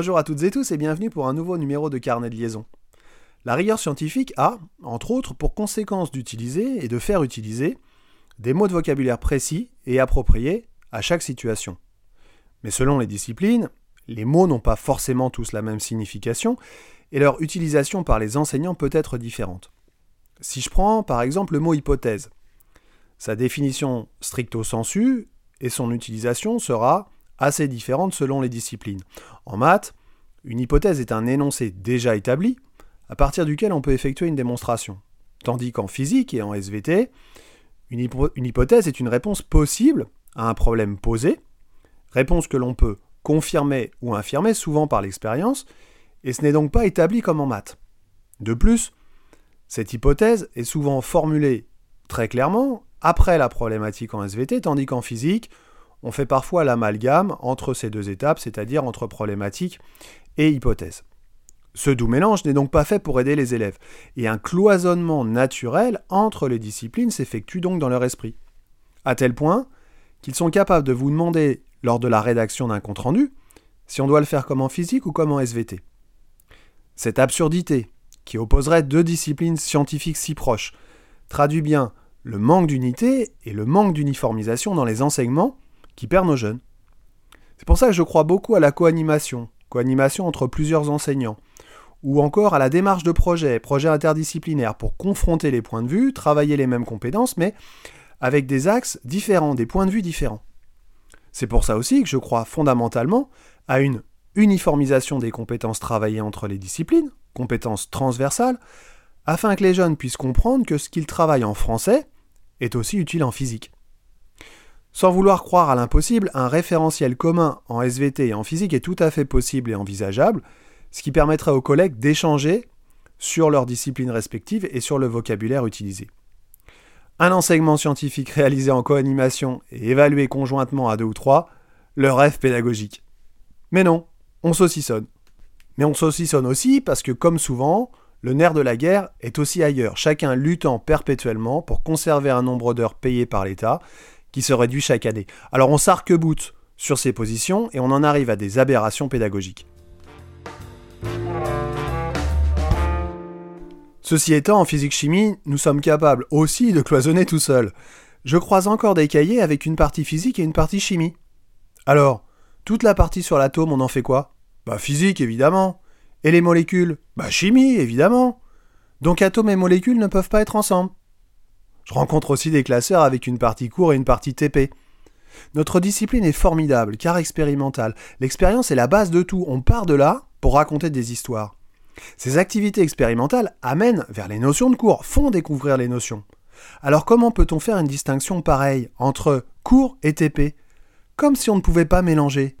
Bonjour à toutes et tous et bienvenue pour un nouveau numéro de Carnet de liaison. La rigueur scientifique a, entre autres, pour conséquence d'utiliser et de faire utiliser des mots de vocabulaire précis et appropriés à chaque situation. Mais selon les disciplines, les mots n'ont pas forcément tous la même signification et leur utilisation par les enseignants peut être différente. Si je prends par exemple le mot hypothèse, sa définition stricto sensu et son utilisation sera assez différente selon les disciplines. En maths, une hypothèse est un énoncé déjà établi à partir duquel on peut effectuer une démonstration. Tandis qu'en physique et en SVT, une, une hypothèse est une réponse possible à un problème posé, réponse que l'on peut confirmer ou infirmer souvent par l'expérience, et ce n'est donc pas établi comme en maths. De plus, cette hypothèse est souvent formulée très clairement après la problématique en SVT, tandis qu'en physique, on fait parfois l'amalgame entre ces deux étapes, c'est-à-dire entre problématique et hypothèse. Ce doux mélange n'est donc pas fait pour aider les élèves, et un cloisonnement naturel entre les disciplines s'effectue donc dans leur esprit. À tel point qu'ils sont capables de vous demander, lors de la rédaction d'un compte-rendu, si on doit le faire comme en physique ou comme en SVT. Cette absurdité, qui opposerait deux disciplines scientifiques si proches, traduit bien le manque d'unité et le manque d'uniformisation dans les enseignements qui perd nos jeunes. C'est pour ça que je crois beaucoup à la co-animation, co-animation entre plusieurs enseignants, ou encore à la démarche de projet, projet interdisciplinaire, pour confronter les points de vue, travailler les mêmes compétences, mais avec des axes différents, des points de vue différents. C'est pour ça aussi que je crois fondamentalement à une uniformisation des compétences travaillées entre les disciplines, compétences transversales, afin que les jeunes puissent comprendre que ce qu'ils travaillent en français est aussi utile en physique. Sans vouloir croire à l'impossible, un référentiel commun en SVT et en physique est tout à fait possible et envisageable, ce qui permettrait aux collègues d'échanger sur leurs disciplines respectives et sur le vocabulaire utilisé. Un enseignement scientifique réalisé en co-animation et évalué conjointement à deux ou trois, le rêve pédagogique. Mais non, on saucissonne. Mais on saucissonne aussi parce que, comme souvent, le nerf de la guerre est aussi ailleurs, chacun luttant perpétuellement pour conserver un nombre d'heures payées par l'État qui se réduit chaque année. Alors on s'arc-boute sur ces positions et on en arrive à des aberrations pédagogiques. Ceci étant, en physique-chimie, nous sommes capables aussi de cloisonner tout seul. Je croise encore des cahiers avec une partie physique et une partie chimie. Alors, toute la partie sur l'atome, on en fait quoi? Bah physique, évidemment. Et les molécules? Bah chimie, évidemment. Donc atomes et molécules ne peuvent pas être ensemble. Je rencontre aussi des classeurs avec une partie court et une partie TP. Notre discipline est formidable, car expérimentale. L'expérience est la base de tout. On part de là pour raconter des histoires. Ces activités expérimentales amènent vers les notions de cours, font découvrir les notions. Alors comment peut-on faire une distinction pareille entre cours et TP Comme si on ne pouvait pas mélanger.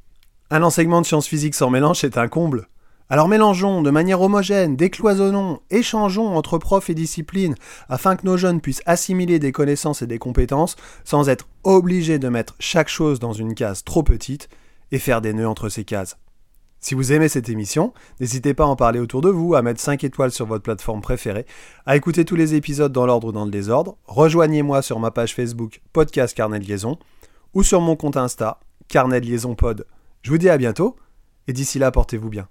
Un enseignement de sciences physiques sans mélange, c'est un comble. Alors mélangeons de manière homogène, décloisonnons, échangeons entre profs et disciplines afin que nos jeunes puissent assimiler des connaissances et des compétences sans être obligés de mettre chaque chose dans une case trop petite et faire des nœuds entre ces cases. Si vous aimez cette émission, n'hésitez pas à en parler autour de vous, à mettre 5 étoiles sur votre plateforme préférée, à écouter tous les épisodes dans l'ordre ou dans le désordre, rejoignez-moi sur ma page Facebook Podcast Carnet Liaison ou sur mon compte Insta Carnet de Liaison Pod. Je vous dis à bientôt et d'ici là portez-vous bien.